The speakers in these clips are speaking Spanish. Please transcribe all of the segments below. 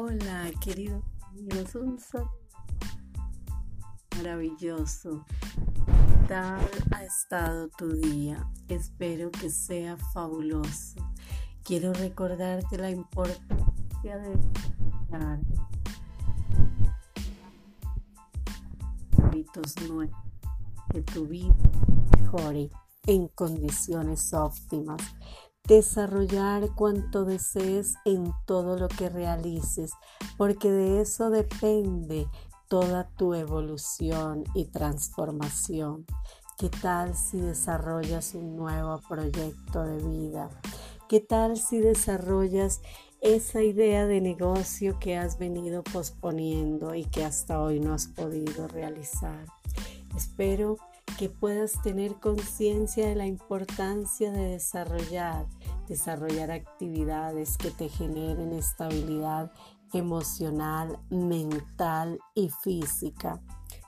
Hola, queridos amigos, un saludo maravilloso. Tal ha estado tu día? Espero que sea fabuloso. Quiero recordarte la importancia de dar hábitos nuevos, que tu vida mejore en condiciones óptimas desarrollar cuanto desees en todo lo que realices, porque de eso depende toda tu evolución y transformación. ¿Qué tal si desarrollas un nuevo proyecto de vida? ¿Qué tal si desarrollas esa idea de negocio que has venido posponiendo y que hasta hoy no has podido realizar? Espero que puedas tener conciencia de la importancia de desarrollar desarrollar actividades que te generen estabilidad emocional, mental y física.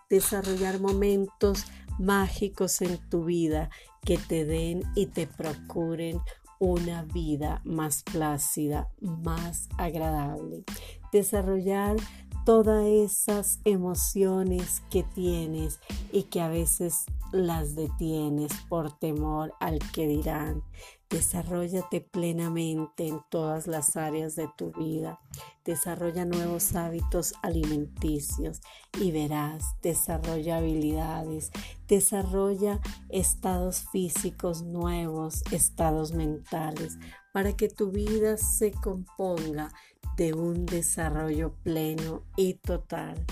Desarrollar momentos mágicos en tu vida que te den y te procuren una vida más plácida, más agradable. Desarrollar todas esas emociones que tienes y que a veces las detienes por temor al que dirán. Desarrollate plenamente en todas las áreas de tu vida. Desarrolla nuevos hábitos alimenticios y verás, desarrolla habilidades, desarrolla estados físicos nuevos, estados mentales, para que tu vida se componga de un desarrollo pleno y total.